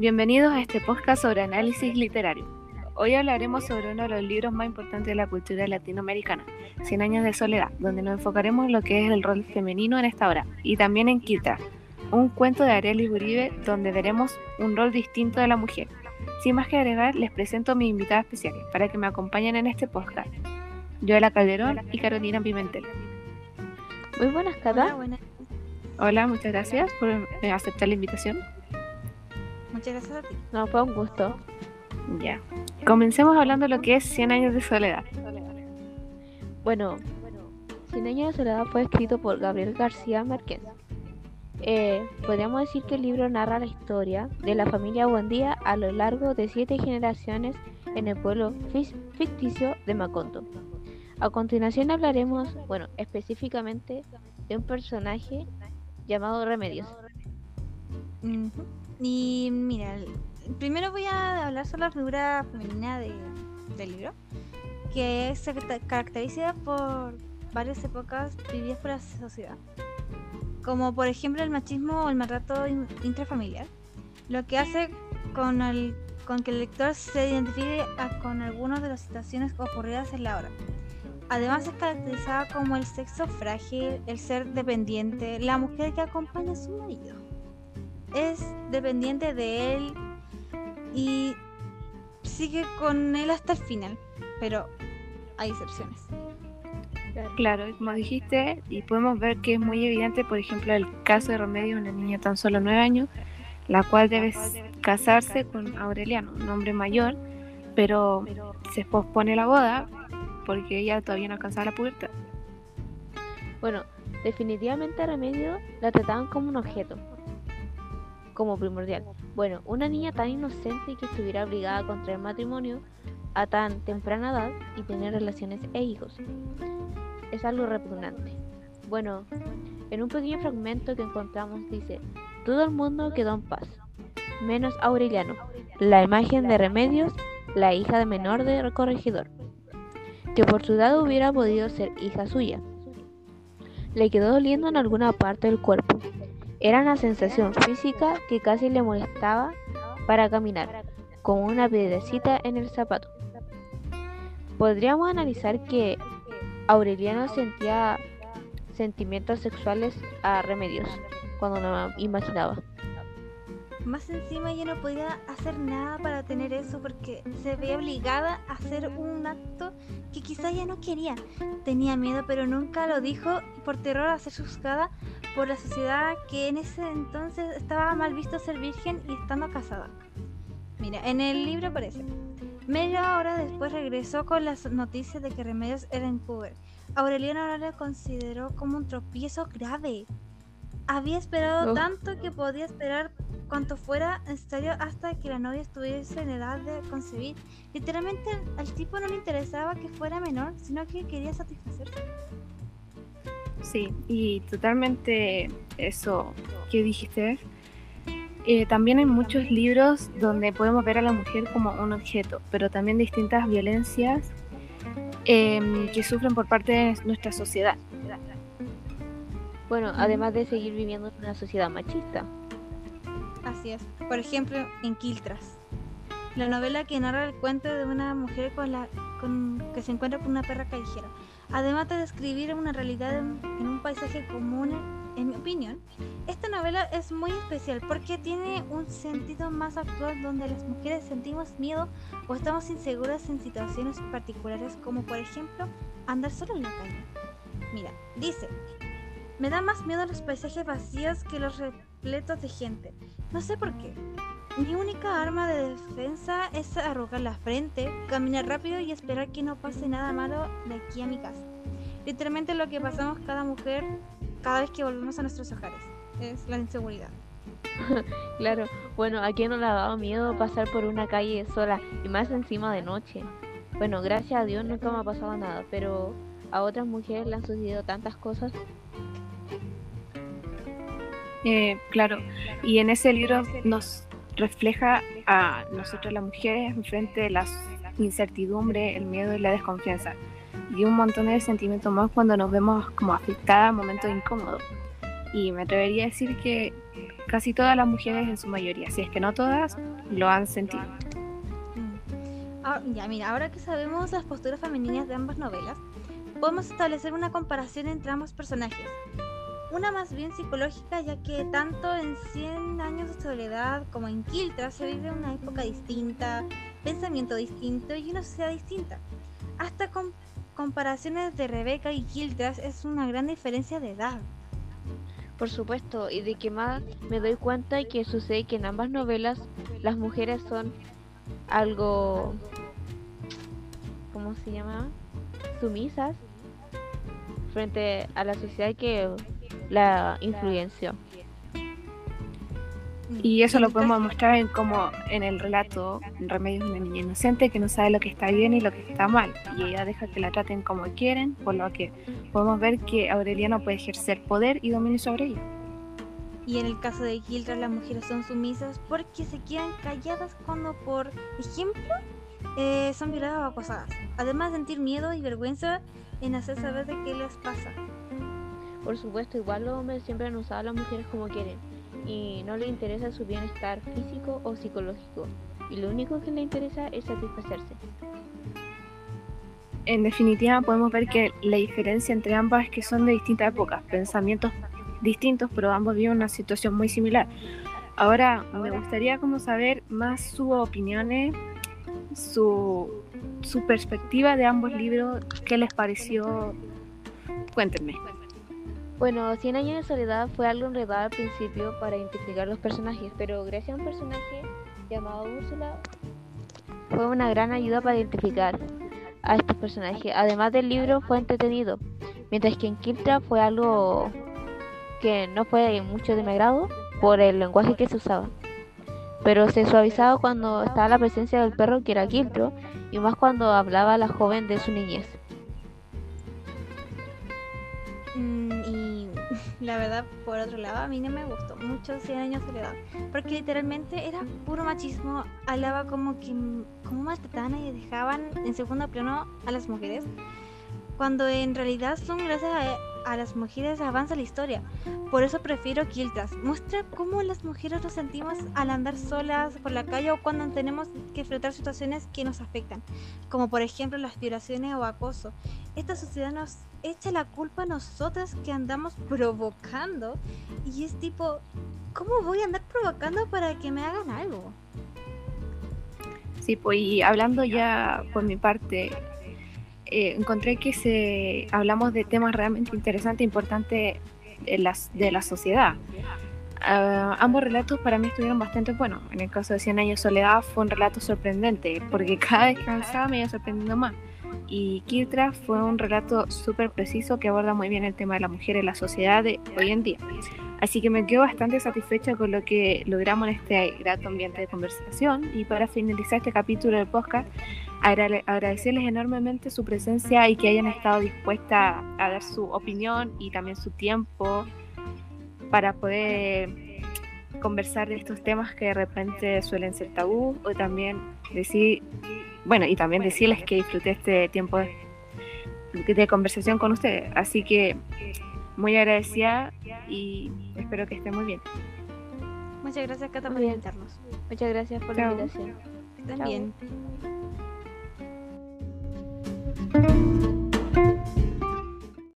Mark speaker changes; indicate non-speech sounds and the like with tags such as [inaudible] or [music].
Speaker 1: Bienvenidos a este podcast sobre análisis literario. Hoy hablaremos sobre uno de los libros más importantes de la cultura latinoamericana, Cien años de soledad, donde nos enfocaremos en lo que es el rol femenino en esta obra, y también en Quita, un cuento de Arely Uribe donde veremos un rol distinto de la mujer. Sin más que agregar, les presento a mis invitadas especiales para que me acompañen en este podcast. Joela Calderón y Carolina Pimentel.
Speaker 2: Muy buenas, Cata.
Speaker 3: Hola, buenas.
Speaker 1: Hola, muchas gracias por aceptar la invitación.
Speaker 3: Muchas gracias a ti.
Speaker 2: No, fue un gusto.
Speaker 1: Ya. Comencemos hablando de lo que es 100 años de soledad.
Speaker 2: Bueno, Cien años de soledad fue escrito por Gabriel García Márquez. Eh, podríamos decir que el libro narra la historia de la familia Buendía a lo largo de siete generaciones en el pueblo ficticio de Macondo. A continuación hablaremos, bueno, específicamente de un personaje llamado Remedios.
Speaker 3: Ujú. Y mira, primero voy a hablar sobre la figura femenina de- del libro, que se caracter- caracteriza por varias épocas vividas por la sociedad, como por ejemplo el machismo o el maltrato in- intrafamiliar, lo que hace con, el, con que el lector se identifique a- con algunas de las situaciones ocurridas en la obra. Además es caracterizada como el sexo frágil, el ser dependiente, la mujer que acompaña a su marido. Es dependiente de él y sigue con él hasta el final, pero hay excepciones.
Speaker 1: Claro, como dijiste, y podemos ver que es muy evidente, por ejemplo, el caso de Remedio, una niña tan solo 9 años, la cual debe casarse con Aureliano, un hombre mayor, pero se pospone la boda porque ella todavía no alcanzaba la pubertad.
Speaker 2: Bueno, definitivamente a Remedio la trataban como un objeto, como primordial. Bueno, una niña tan inocente que estuviera obligada a contraer matrimonio a tan temprana edad y tener relaciones e hijos. Es algo repugnante. Bueno, en un pequeño fragmento que encontramos dice, todo el mundo quedó en paz, menos Aureliano, la imagen de Remedios, la hija de menor de corregidor, que por su edad hubiera podido ser hija suya. Le quedó doliendo en alguna parte del cuerpo. Era una sensación física que casi le molestaba para caminar, como una piedrecita en el zapato. Podríamos analizar que Aureliano sentía sentimientos sexuales a remedios cuando no imaginaba.
Speaker 3: Más encima ella no podía hacer nada para tener eso porque se veía obligada a hacer un acto que quizá ella no quería. Tenía miedo pero nunca lo dijo por terror a ser juzgada por la sociedad que en ese entonces estaba mal visto ser virgen y estando casada. Mira, en el libro aparece. Media hora después regresó con las noticias de que Remedios era en Cuba. Aureliano ahora lo consideró como un tropiezo grave. Había esperado
Speaker 2: Uf.
Speaker 3: tanto que podía esperar cuanto fuera necesario hasta que la novia estuviese en edad de concebir. Literalmente al tipo no le interesaba que fuera menor, sino que quería satisfacerse.
Speaker 1: Sí, y totalmente eso que dijiste. Eh, también hay muchos libros donde podemos ver a la mujer como un objeto, pero también distintas violencias em, que sufren por parte de nuestra sociedad.
Speaker 2: Bueno, además de seguir viviendo en una sociedad machista.
Speaker 3: Así es. Por ejemplo, en Quiltras. La novela que narra el cuento de una mujer con la, con, que se encuentra con una perra callejera. Además de describir una realidad en, en un paisaje común, en mi opinión, esta novela es muy especial porque tiene un sentido más actual donde las mujeres sentimos miedo o estamos inseguras en situaciones particulares como por ejemplo andar solo en la calle. Mira, dice, me da más miedo los paisajes vacíos que los repletos de gente. No sé por qué. Mi única arma de defensa es arrugar la frente, caminar rápido y esperar que no pase nada malo de aquí a mi casa. Literalmente lo que pasamos cada mujer cada vez que volvemos a nuestros hogares. Es la inseguridad. [laughs]
Speaker 2: Claro, bueno, ¿a quién no le ha dado miedo pasar por una calle sola y más encima de noche? Bueno, gracias a Dios nunca me ha pasado nada, pero a otras mujeres le han sucedido tantas cosas.
Speaker 1: Eh, claro, y en ese libro nos refleja a nosotras las mujeres frente a la incertidumbre, el miedo y la desconfianza. Y un montón de sentimientos más cuando nos vemos como afectadas a momentos incómodos. Y me atrevería a decir que casi todas las mujeres en su mayoría, si es que no todas, lo han sentido.
Speaker 3: Mm. Ah, ya, mira, ahora que sabemos las posturas femeninas de ambas novelas, podemos establecer una comparación entre ambos personajes. Una más bien psicológica, ya que tanto en 100 años de soledad como en Kiltra se vive una época distinta, pensamiento distinto y una sociedad distinta. Hasta con comparaciones de Rebeca y Kiltras es una gran diferencia de edad.
Speaker 2: Por supuesto, y de que más me doy cuenta que sucede que en ambas novelas las mujeres son algo, ¿cómo se llama? Sumisas frente a la sociedad que la influenció.
Speaker 1: Y eso lo podemos mostrar en como en el relato Remedios de una niña inocente que no sabe lo que está bien y lo que está mal. Y ella deja que la traten como quieren, por lo que podemos ver que Aureliano puede ejercer poder y dominio sobre ella.
Speaker 3: Y en el caso de Gildra las mujeres son sumisas porque se quedan calladas cuando, por ejemplo, eh, son violadas o acosadas. Además de sentir miedo y vergüenza en hacer saber de qué les pasa.
Speaker 2: Por supuesto, igual los hombres siempre han usado a las mujeres como quieren y no le interesa su bienestar físico o psicológico y lo único que le interesa es satisfacerse.
Speaker 1: En definitiva podemos ver que la diferencia entre ambas es que son de distintas épocas, pensamientos distintos, pero ambos viven una situación muy similar. Ahora me gustaría como saber más sus opiniones, su, su perspectiva de ambos libros, qué les pareció. Cuéntenme.
Speaker 2: Bueno, Cien años de soledad fue algo enredado al principio para identificar los personajes, pero gracias a un personaje llamado Úrsula fue una gran ayuda para identificar a estos personajes. Además del libro fue entretenido, mientras que en Kiltra fue algo que no fue mucho de mi agrado por el lenguaje que se usaba. Pero se suavizaba cuando estaba la presencia del perro que era Kiltro y más cuando hablaba la joven de su niñez.
Speaker 3: La verdad, por otro lado, a mí no me gustó mucho 100 años de soledad, porque literalmente era puro machismo, hablaba como que como maltrataban y dejaban en segundo plano a las mujeres, cuando en realidad son gracias a a las mujeres avanza la historia. Por eso prefiero Kiltras. Muestra cómo las mujeres nos sentimos al andar solas por la calle o cuando tenemos que enfrentar situaciones que nos afectan, como por ejemplo las violaciones o acoso. Esta sociedad nos echa la culpa a nosotras que andamos provocando y es tipo, ¿cómo voy a andar provocando para que me hagan algo?
Speaker 1: Sí, pues y hablando ya por mi parte, eh, encontré que se hablamos de temas realmente interesantes e importantes de, las, de la sociedad. Ah, ambos relatos para mí estuvieron bastante buenos. En el caso de Cien años de soledad fue un relato sorprendente, porque cada vez que avanzaba me iba sorprendiendo más. Y Kirtra fue un relato súper preciso que aborda muy bien el tema de la mujer en la sociedad de hoy en día. Así que me quedo bastante satisfecha con lo que logramos en este grato ambiente de conversación. Y para finalizar este capítulo del podcast, agradecerles enormemente su presencia y que hayan estado dispuestas a dar su opinión y también su tiempo para poder conversar de estos temas que de repente suelen ser tabú o también decir, bueno, y también decirles que disfruté este tiempo de, de conversación con ustedes. Así que muy agradecida y espero que estén muy bien.
Speaker 3: Muchas gracias, Cata, por invitarnos.
Speaker 2: Muchas gracias por la invitación.
Speaker 3: También.